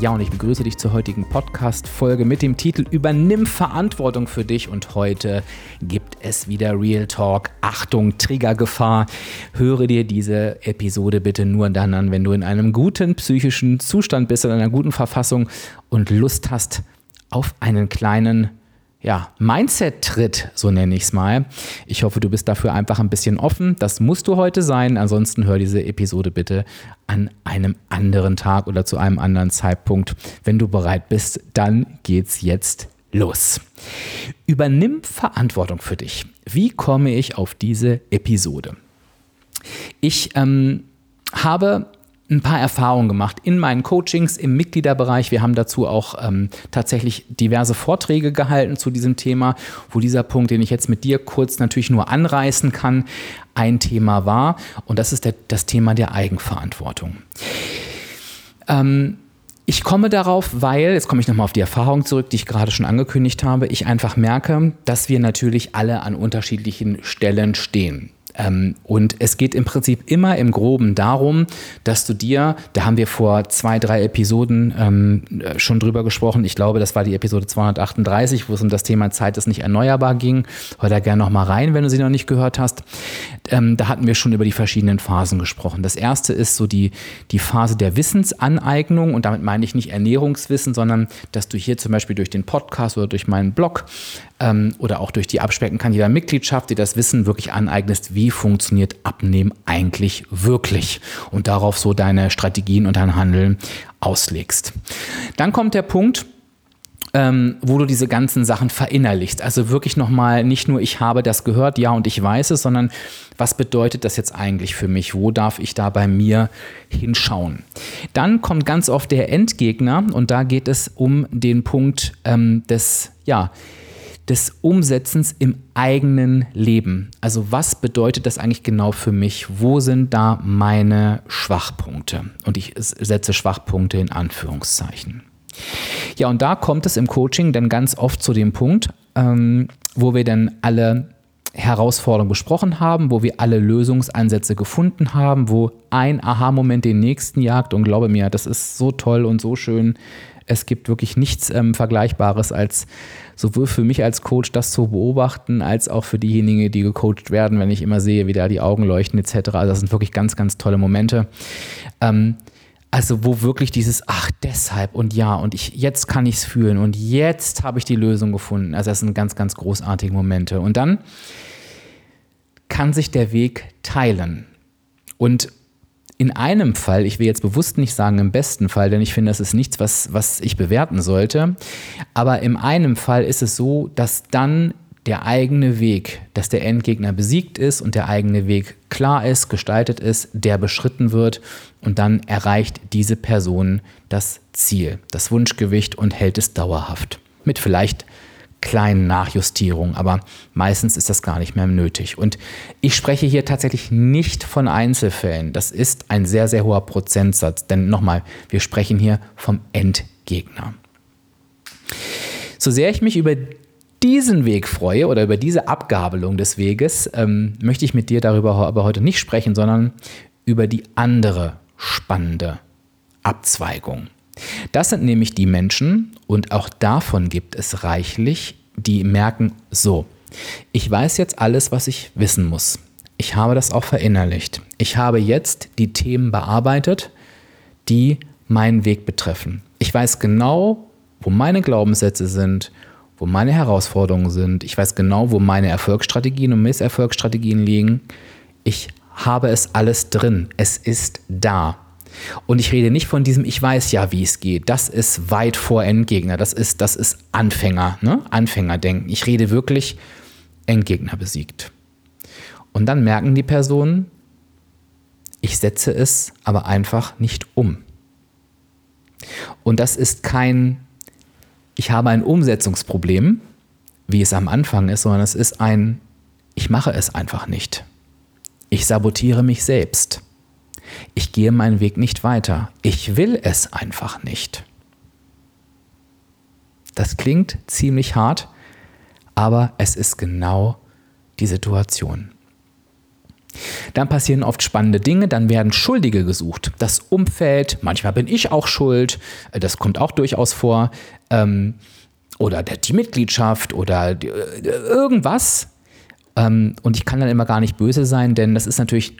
Ja, und ich begrüße dich zur heutigen Podcast-Folge mit dem Titel Übernimm Verantwortung für dich. Und heute gibt es wieder Real Talk. Achtung, Triggergefahr. Höre dir diese Episode bitte nur dann an, wenn du in einem guten psychischen Zustand bist, in einer guten Verfassung und Lust hast auf einen kleinen ja, Mindset-Tritt, so nenne ich es mal. Ich hoffe, du bist dafür einfach ein bisschen offen. Das musst du heute sein. Ansonsten hör diese Episode bitte an einem anderen Tag oder zu einem anderen Zeitpunkt. Wenn du bereit bist, dann geht's jetzt los. Übernimm Verantwortung für dich. Wie komme ich auf diese Episode? Ich ähm, habe ein paar Erfahrungen gemacht in meinen Coachings im Mitgliederbereich. Wir haben dazu auch ähm, tatsächlich diverse Vorträge gehalten zu diesem Thema, wo dieser Punkt, den ich jetzt mit dir kurz natürlich nur anreißen kann, ein Thema war. Und das ist der, das Thema der Eigenverantwortung. Ähm, ich komme darauf, weil, jetzt komme ich nochmal auf die Erfahrung zurück, die ich gerade schon angekündigt habe, ich einfach merke, dass wir natürlich alle an unterschiedlichen Stellen stehen. Ähm, und es geht im Prinzip immer im Groben darum, dass du dir, da haben wir vor zwei, drei Episoden ähm, schon drüber gesprochen, ich glaube, das war die Episode 238, wo es um das Thema Zeit ist nicht erneuerbar ging. Hör da gerne nochmal rein, wenn du sie noch nicht gehört hast. Ähm, da hatten wir schon über die verschiedenen Phasen gesprochen. Das erste ist so die, die Phase der Wissensaneignung und damit meine ich nicht Ernährungswissen, sondern dass du hier zum Beispiel durch den Podcast oder durch meinen Blog ähm, oder auch durch die Abspecken kann jeder Mitgliedschaft dir das Wissen wirklich aneignest, wie funktioniert Abnehmen eigentlich wirklich und darauf so deine Strategien und dein Handeln auslegst. Dann kommt der Punkt, ähm, wo du diese ganzen Sachen verinnerlichst. Also wirklich nochmal nicht nur ich habe das gehört, ja und ich weiß es, sondern was bedeutet das jetzt eigentlich für mich? Wo darf ich da bei mir hinschauen? Dann kommt ganz oft der Endgegner und da geht es um den Punkt ähm, des, ja, des Umsetzens im eigenen Leben. Also was bedeutet das eigentlich genau für mich? Wo sind da meine Schwachpunkte? Und ich setze Schwachpunkte in Anführungszeichen. Ja, und da kommt es im Coaching dann ganz oft zu dem Punkt, ähm, wo wir dann alle Herausforderungen besprochen haben, wo wir alle Lösungsansätze gefunden haben, wo ein Aha-Moment den nächsten jagt und glaube mir, das ist so toll und so schön, es gibt wirklich nichts ähm, Vergleichbares, als sowohl für mich als Coach das zu beobachten, als auch für diejenigen, die gecoacht werden, wenn ich immer sehe, wie da die Augen leuchten etc. Also das sind wirklich ganz, ganz tolle Momente. Ähm, also wo wirklich dieses, ach deshalb und ja und ich jetzt kann ich es fühlen und jetzt habe ich die Lösung gefunden. Also das sind ganz, ganz großartige Momente. Und dann kann sich der Weg teilen. Und in einem Fall, ich will jetzt bewusst nicht sagen im besten Fall, denn ich finde, das ist nichts, was, was ich bewerten sollte, aber in einem Fall ist es so, dass dann der eigene Weg, dass der Endgegner besiegt ist und der eigene Weg klar ist, gestaltet ist, der beschritten wird und dann erreicht diese Person das Ziel, das Wunschgewicht und hält es dauerhaft. Mit vielleicht kleinen Nachjustierungen, aber meistens ist das gar nicht mehr nötig. Und ich spreche hier tatsächlich nicht von Einzelfällen. Das ist ein sehr, sehr hoher Prozentsatz, denn nochmal, wir sprechen hier vom Endgegner. So sehr ich mich über diesen Weg freue oder über diese Abgabelung des Weges, ähm, möchte ich mit dir darüber aber heute nicht sprechen, sondern über die andere spannende Abzweigung. Das sind nämlich die Menschen, und auch davon gibt es reichlich, die merken, so, ich weiß jetzt alles, was ich wissen muss. Ich habe das auch verinnerlicht. Ich habe jetzt die Themen bearbeitet, die meinen Weg betreffen. Ich weiß genau, wo meine Glaubenssätze sind, wo meine Herausforderungen sind. Ich weiß genau, wo meine Erfolgsstrategien und Misserfolgsstrategien liegen. Ich habe es alles drin. Es ist da. Und ich rede nicht von diesem, ich weiß ja, wie es geht. Das ist weit vor Endgegner. Das ist, das ist Anfänger, ne? Anfängerdenken. Ich rede wirklich Endgegner besiegt. Und dann merken die Personen, ich setze es aber einfach nicht um. Und das ist kein, ich habe ein Umsetzungsproblem, wie es am Anfang ist, sondern es ist ein, ich mache es einfach nicht. Ich sabotiere mich selbst. Ich gehe meinen Weg nicht weiter. Ich will es einfach nicht. Das klingt ziemlich hart, aber es ist genau die Situation. Dann passieren oft spannende Dinge, dann werden Schuldige gesucht. Das Umfeld, manchmal bin ich auch schuld, das kommt auch durchaus vor. Ähm, oder die Mitgliedschaft oder äh, irgendwas. Ähm, und ich kann dann immer gar nicht böse sein, denn das ist natürlich,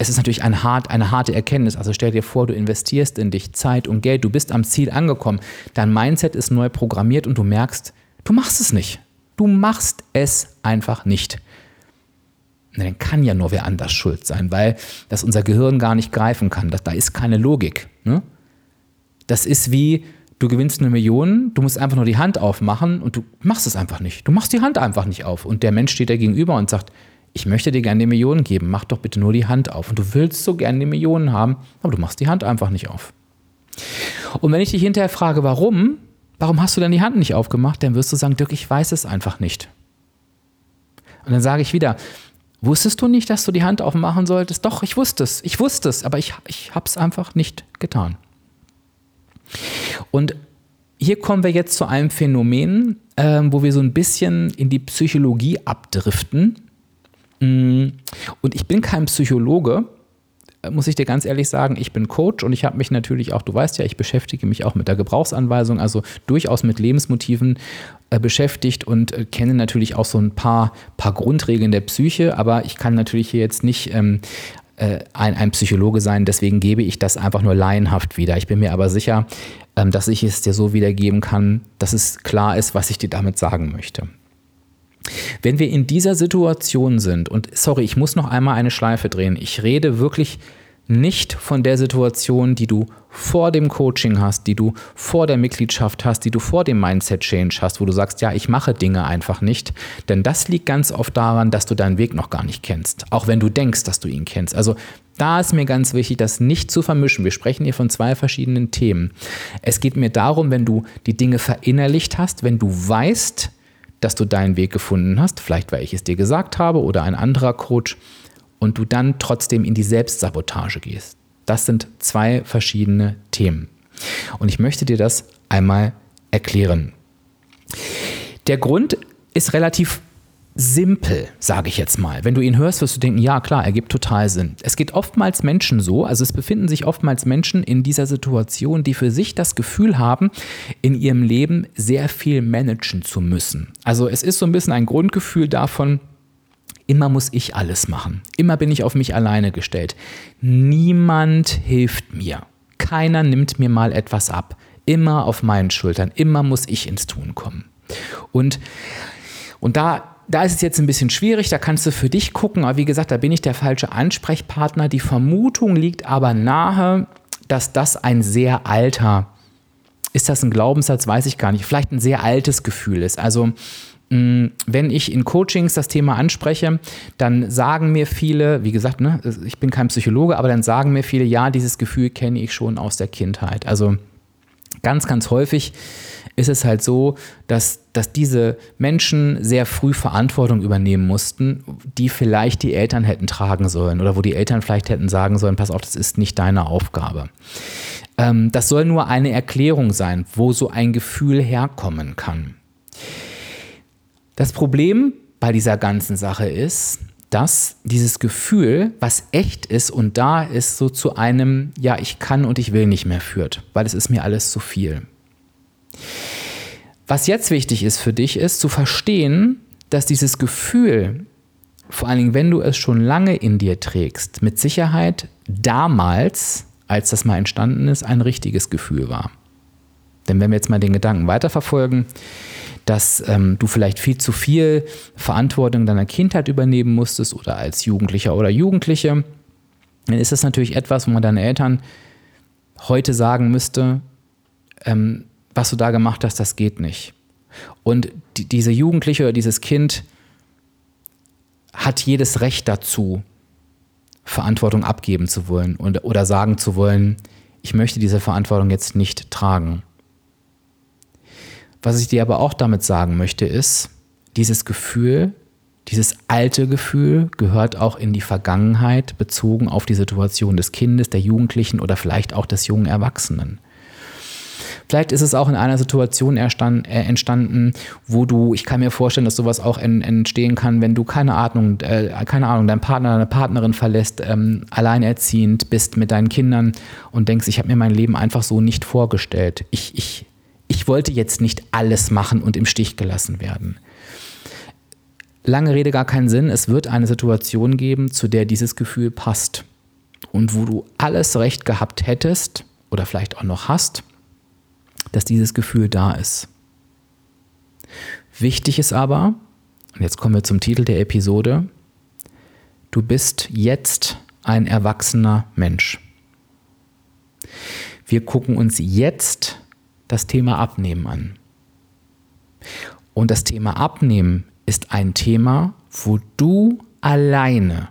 es ist natürlich ein hart, eine harte Erkenntnis. Also stell dir vor, du investierst in dich Zeit und Geld, du bist am Ziel angekommen, dein Mindset ist neu programmiert und du merkst, du machst es nicht. Du machst es einfach nicht. dann kann ja nur wer anders schuld sein, weil das unser Gehirn gar nicht greifen kann. Das, da ist keine Logik. Ne? Das ist wie, du gewinnst eine Million, du musst einfach nur die Hand aufmachen und du machst es einfach nicht. Du machst die Hand einfach nicht auf. Und der Mensch steht da gegenüber und sagt, ich möchte dir gerne die Millionen geben, mach doch bitte nur die Hand auf. Und du willst so gerne die Millionen haben, aber du machst die Hand einfach nicht auf. Und wenn ich dich hinterher frage, warum, warum hast du denn die Hand nicht aufgemacht? Dann wirst du sagen, Dirk, ich weiß es einfach nicht. Und dann sage ich wieder, wusstest du nicht, dass du die Hand aufmachen solltest? Doch, ich wusste es, ich wusste es, aber ich, ich habe es einfach nicht getan. Und hier kommen wir jetzt zu einem Phänomen, äh, wo wir so ein bisschen in die Psychologie abdriften. Mm, und ich bin kein Psychologe, muss ich dir ganz ehrlich sagen, ich bin Coach und ich habe mich natürlich auch, du weißt ja, ich beschäftige mich auch mit der Gebrauchsanweisung, also durchaus mit Lebensmotiven äh, beschäftigt und äh, kenne natürlich auch so ein paar, paar Grundregeln der Psyche, aber ich kann natürlich hier jetzt nicht ähm, äh, ein, ein Psychologe sein, deswegen gebe ich das einfach nur laienhaft wieder. Ich bin mir aber sicher, ähm, dass ich es dir so wiedergeben kann, dass es klar ist, was ich dir damit sagen möchte. Wenn wir in dieser Situation sind, und sorry, ich muss noch einmal eine Schleife drehen, ich rede wirklich nicht von der Situation, die du vor dem Coaching hast, die du vor der Mitgliedschaft hast, die du vor dem Mindset Change hast, wo du sagst, ja, ich mache Dinge einfach nicht. Denn das liegt ganz oft daran, dass du deinen Weg noch gar nicht kennst, auch wenn du denkst, dass du ihn kennst. Also da ist mir ganz wichtig, das nicht zu vermischen. Wir sprechen hier von zwei verschiedenen Themen. Es geht mir darum, wenn du die Dinge verinnerlicht hast, wenn du weißt, dass du deinen Weg gefunden hast, vielleicht weil ich es dir gesagt habe oder ein anderer Coach, und du dann trotzdem in die Selbstsabotage gehst. Das sind zwei verschiedene Themen. Und ich möchte dir das einmal erklären. Der Grund ist relativ simpel, sage ich jetzt mal. Wenn du ihn hörst, wirst du denken, ja klar, ergibt total Sinn. Es geht oftmals Menschen so, also es befinden sich oftmals Menschen in dieser Situation, die für sich das Gefühl haben, in ihrem Leben sehr viel managen zu müssen. Also es ist so ein bisschen ein Grundgefühl davon, Immer muss ich alles machen. Immer bin ich auf mich alleine gestellt. Niemand hilft mir. Keiner nimmt mir mal etwas ab. Immer auf meinen Schultern. Immer muss ich ins Tun kommen. Und, und da, da ist es jetzt ein bisschen schwierig. Da kannst du für dich gucken. Aber wie gesagt, da bin ich der falsche Ansprechpartner. Die Vermutung liegt aber nahe, dass das ein sehr alter, ist das ein Glaubenssatz, weiß ich gar nicht, vielleicht ein sehr altes Gefühl ist. Also Mm, wenn ich in Coachings das Thema anspreche, dann sagen mir viele, wie gesagt, ne, ich bin kein Psychologe, aber dann sagen mir viele, ja, dieses Gefühl kenne ich schon aus der Kindheit. Also ganz, ganz häufig ist es halt so, dass, dass diese Menschen sehr früh Verantwortung übernehmen mussten, die vielleicht die Eltern hätten tragen sollen oder wo die Eltern vielleicht hätten sagen sollen, pass auf, das ist nicht deine Aufgabe. Ähm, das soll nur eine Erklärung sein, wo so ein Gefühl herkommen kann. Das Problem bei dieser ganzen Sache ist, dass dieses Gefühl, was echt ist und da ist, so zu einem, ja, ich kann und ich will nicht mehr führt, weil es ist mir alles zu viel. Was jetzt wichtig ist für dich, ist zu verstehen, dass dieses Gefühl, vor allen Dingen, wenn du es schon lange in dir trägst, mit Sicherheit damals, als das mal entstanden ist, ein richtiges Gefühl war. Denn wenn wir jetzt mal den Gedanken weiterverfolgen, dass ähm, du vielleicht viel zu viel Verantwortung deiner Kindheit übernehmen musstest oder als Jugendlicher oder Jugendliche, dann ist das natürlich etwas, wo man deinen Eltern heute sagen müsste, ähm, was du da gemacht hast, das geht nicht. Und die, diese Jugendliche oder dieses Kind hat jedes Recht dazu, Verantwortung abgeben zu wollen und, oder sagen zu wollen, ich möchte diese Verantwortung jetzt nicht tragen. Was ich dir aber auch damit sagen möchte, ist, dieses Gefühl, dieses alte Gefühl gehört auch in die Vergangenheit bezogen auf die Situation des Kindes, der Jugendlichen oder vielleicht auch des jungen Erwachsenen. Vielleicht ist es auch in einer Situation äh, entstanden, wo du, ich kann mir vorstellen, dass sowas auch entstehen kann, wenn du keine Ahnung, äh, keine Ahnung, deinen Partner, deine Partnerin verlässt, ähm, alleinerziehend bist mit deinen Kindern und denkst, ich habe mir mein Leben einfach so nicht vorgestellt. Ich, ich, ich wollte jetzt nicht alles machen und im Stich gelassen werden. Lange Rede gar keinen Sinn. Es wird eine Situation geben, zu der dieses Gefühl passt. Und wo du alles recht gehabt hättest oder vielleicht auch noch hast, dass dieses Gefühl da ist. Wichtig ist aber, und jetzt kommen wir zum Titel der Episode, du bist jetzt ein erwachsener Mensch. Wir gucken uns jetzt das Thema Abnehmen an. Und das Thema Abnehmen ist ein Thema, wo du alleine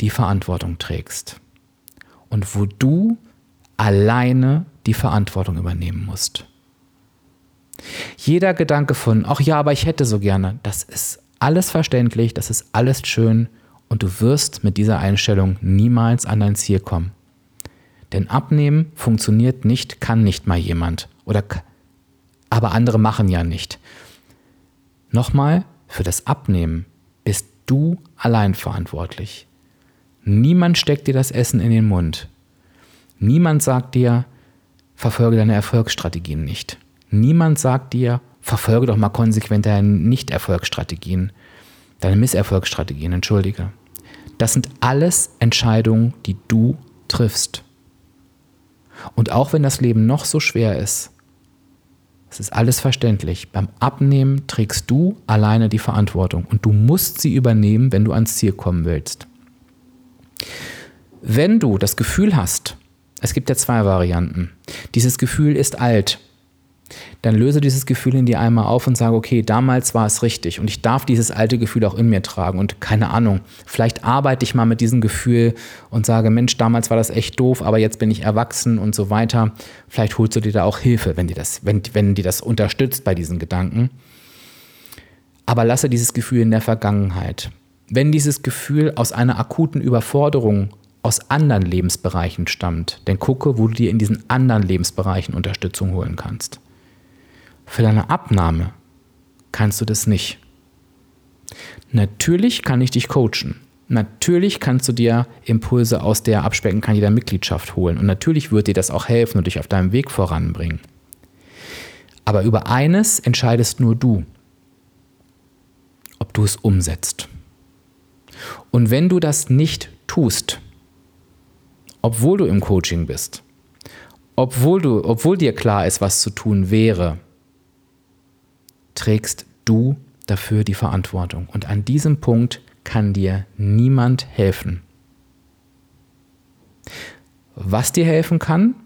die Verantwortung trägst und wo du alleine die Verantwortung übernehmen musst. Jeder Gedanke von, ach ja, aber ich hätte so gerne, das ist alles verständlich, das ist alles schön und du wirst mit dieser Einstellung niemals an dein Ziel kommen. Denn abnehmen funktioniert nicht, kann nicht mal jemand. Oder aber andere machen ja nicht. Nochmal, für das Abnehmen bist du allein verantwortlich. Niemand steckt dir das Essen in den Mund. Niemand sagt dir, verfolge deine Erfolgsstrategien nicht. Niemand sagt dir, verfolge doch mal konsequent deine Nicht-Erfolgsstrategien, deine Misserfolgsstrategien, entschuldige. Das sind alles Entscheidungen, die du triffst. Und auch wenn das Leben noch so schwer ist, es ist alles verständlich. Beim Abnehmen trägst du alleine die Verantwortung und du musst sie übernehmen, wenn du ans Ziel kommen willst. Wenn du das Gefühl hast, es gibt ja zwei Varianten, dieses Gefühl ist alt, dann löse dieses Gefühl in dir einmal auf und sage, okay, damals war es richtig und ich darf dieses alte Gefühl auch in mir tragen und keine Ahnung, vielleicht arbeite ich mal mit diesem Gefühl und sage, Mensch, damals war das echt doof, aber jetzt bin ich erwachsen und so weiter. Vielleicht holst du dir da auch Hilfe, wenn dir das, wenn, wenn dir das unterstützt bei diesen Gedanken. Aber lasse dieses Gefühl in der Vergangenheit. Wenn dieses Gefühl aus einer akuten Überforderung aus anderen Lebensbereichen stammt, dann gucke, wo du dir in diesen anderen Lebensbereichen Unterstützung holen kannst. Für deine Abnahme kannst du das nicht. Natürlich kann ich dich coachen. Natürlich kannst du dir Impulse aus der Abspecken kann jeder Mitgliedschaft holen. Und natürlich wird dir das auch helfen und dich auf deinem Weg voranbringen. Aber über eines entscheidest nur du, ob du es umsetzt. Und wenn du das nicht tust, obwohl du im Coaching bist, obwohl, du, obwohl dir klar ist, was zu tun wäre, trägst du dafür die Verantwortung. Und an diesem Punkt kann dir niemand helfen. Was dir helfen kann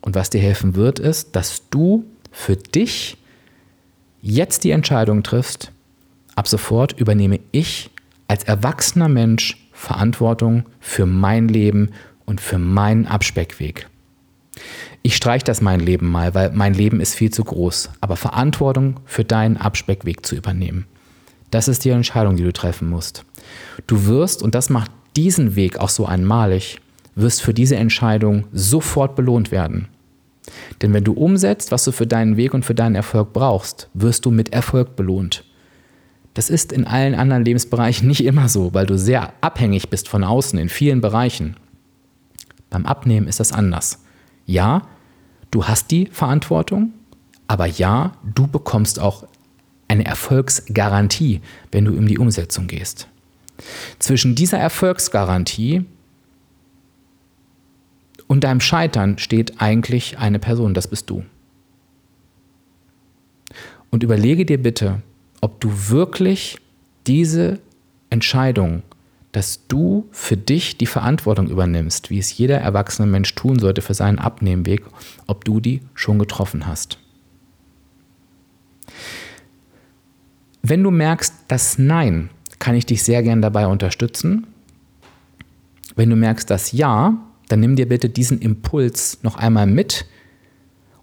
und was dir helfen wird, ist, dass du für dich jetzt die Entscheidung triffst, ab sofort übernehme ich als erwachsener Mensch Verantwortung für mein Leben und für meinen Abspeckweg. Ich streiche das mein Leben mal, weil mein Leben ist viel zu groß. Aber Verantwortung für deinen Abspeckweg zu übernehmen, das ist die Entscheidung, die du treffen musst. Du wirst, und das macht diesen Weg auch so einmalig, wirst für diese Entscheidung sofort belohnt werden. Denn wenn du umsetzt, was du für deinen Weg und für deinen Erfolg brauchst, wirst du mit Erfolg belohnt. Das ist in allen anderen Lebensbereichen nicht immer so, weil du sehr abhängig bist von außen in vielen Bereichen. Beim Abnehmen ist das anders. Ja, Du hast die Verantwortung, aber ja, du bekommst auch eine Erfolgsgarantie, wenn du in die Umsetzung gehst. Zwischen dieser Erfolgsgarantie und deinem Scheitern steht eigentlich eine Person, das bist du. Und überlege dir bitte, ob du wirklich diese Entscheidung dass du für dich die Verantwortung übernimmst, wie es jeder erwachsene Mensch tun sollte für seinen Abnehmweg, ob du die schon getroffen hast. Wenn du merkst, dass Nein, kann ich dich sehr gern dabei unterstützen. Wenn du merkst, dass Ja, dann nimm dir bitte diesen Impuls noch einmal mit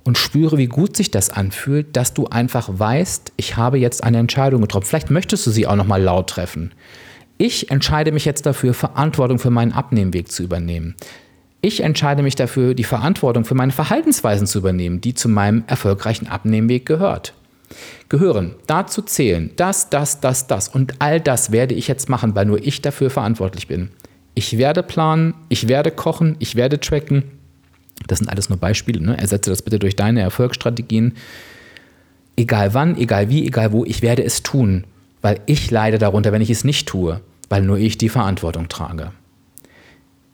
und spüre, wie gut sich das anfühlt, dass du einfach weißt, ich habe jetzt eine Entscheidung getroffen. Vielleicht möchtest du sie auch noch mal laut treffen. Ich entscheide mich jetzt dafür, Verantwortung für meinen Abnehmweg zu übernehmen. Ich entscheide mich dafür, die Verantwortung für meine Verhaltensweisen zu übernehmen, die zu meinem erfolgreichen Abnehmweg gehört. Gehören. Dazu zählen das, das, das, das. Und all das werde ich jetzt machen, weil nur ich dafür verantwortlich bin. Ich werde planen, ich werde kochen, ich werde tracken, das sind alles nur Beispiele. Ne? Ersetze das bitte durch deine Erfolgsstrategien. Egal wann, egal wie, egal wo, ich werde es tun, weil ich leide darunter, wenn ich es nicht tue, weil nur ich die Verantwortung trage.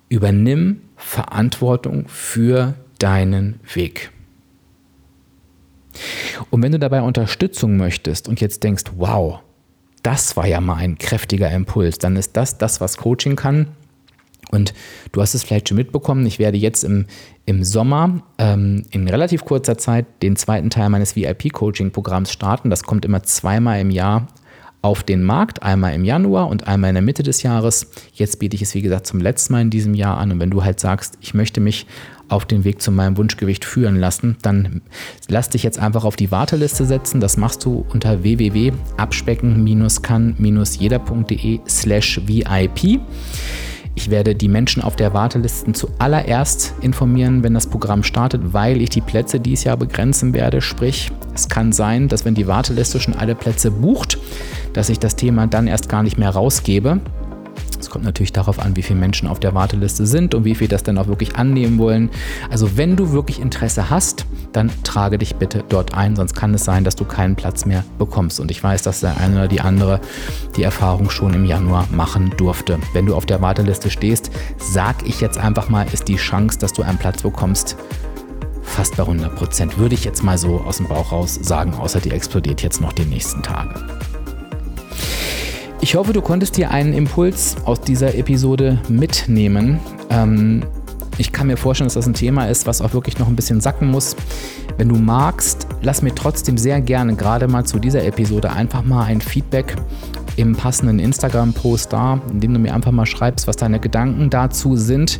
Übernimm Verantwortung für deinen Weg. Und wenn du dabei Unterstützung möchtest und jetzt denkst, wow, das war ja mal ein kräftiger Impuls, dann ist das das, was Coaching kann. Und du hast es vielleicht schon mitbekommen, ich werde jetzt im, im Sommer ähm, in relativ kurzer Zeit den zweiten Teil meines VIP-Coaching-Programms starten. Das kommt immer zweimal im Jahr auf den Markt, einmal im Januar und einmal in der Mitte des Jahres. Jetzt biete ich es, wie gesagt, zum letzten Mal in diesem Jahr an. Und wenn du halt sagst, ich möchte mich auf den Weg zu meinem Wunschgewicht führen lassen, dann lass dich jetzt einfach auf die Warteliste setzen. Das machst du unter www.abspecken-kann-jeder.de slash VIP. Ich werde die Menschen auf der Warteliste zuallererst informieren, wenn das Programm startet, weil ich die Plätze dieses Jahr begrenzen werde. Sprich, es kann sein, dass wenn die Warteliste schon alle Plätze bucht, dass ich das Thema dann erst gar nicht mehr rausgebe. Es kommt natürlich darauf an, wie viele Menschen auf der Warteliste sind und wie viele das dann auch wirklich annehmen wollen. Also wenn du wirklich Interesse hast, dann trage dich bitte dort ein, sonst kann es sein, dass du keinen Platz mehr bekommst. Und ich weiß, dass der eine oder die andere die Erfahrung schon im Januar machen durfte. Wenn du auf der Warteliste stehst, sag ich jetzt einfach mal, ist die Chance, dass du einen Platz bekommst, fast bei 100 Prozent. Würde ich jetzt mal so aus dem Bauch raus sagen, außer die explodiert jetzt noch die nächsten Tage. Ich hoffe, du konntest dir einen Impuls aus dieser Episode mitnehmen. Ähm, ich kann mir vorstellen, dass das ein Thema ist, was auch wirklich noch ein bisschen sacken muss. Wenn du magst, lass mir trotzdem sehr gerne gerade mal zu dieser Episode einfach mal ein Feedback im passenden Instagram-Post da, indem du mir einfach mal schreibst, was deine Gedanken dazu sind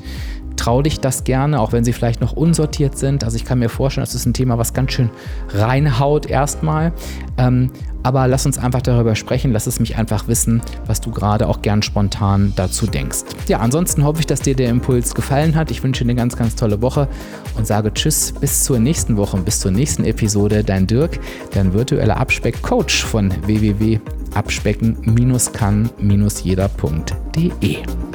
trau dich das gerne, auch wenn sie vielleicht noch unsortiert sind. Also ich kann mir vorstellen, das ist ein Thema, was ganz schön reinhaut erstmal. Ähm, aber lass uns einfach darüber sprechen, lass es mich einfach wissen, was du gerade auch gern spontan dazu denkst. Ja, ansonsten hoffe ich, dass dir der Impuls gefallen hat. Ich wünsche dir eine ganz, ganz tolle Woche und sage Tschüss bis zur nächsten Woche und bis zur nächsten Episode. Dein Dirk, dein virtueller Abspeck-Coach von www.abspecken-kann-jeder.de.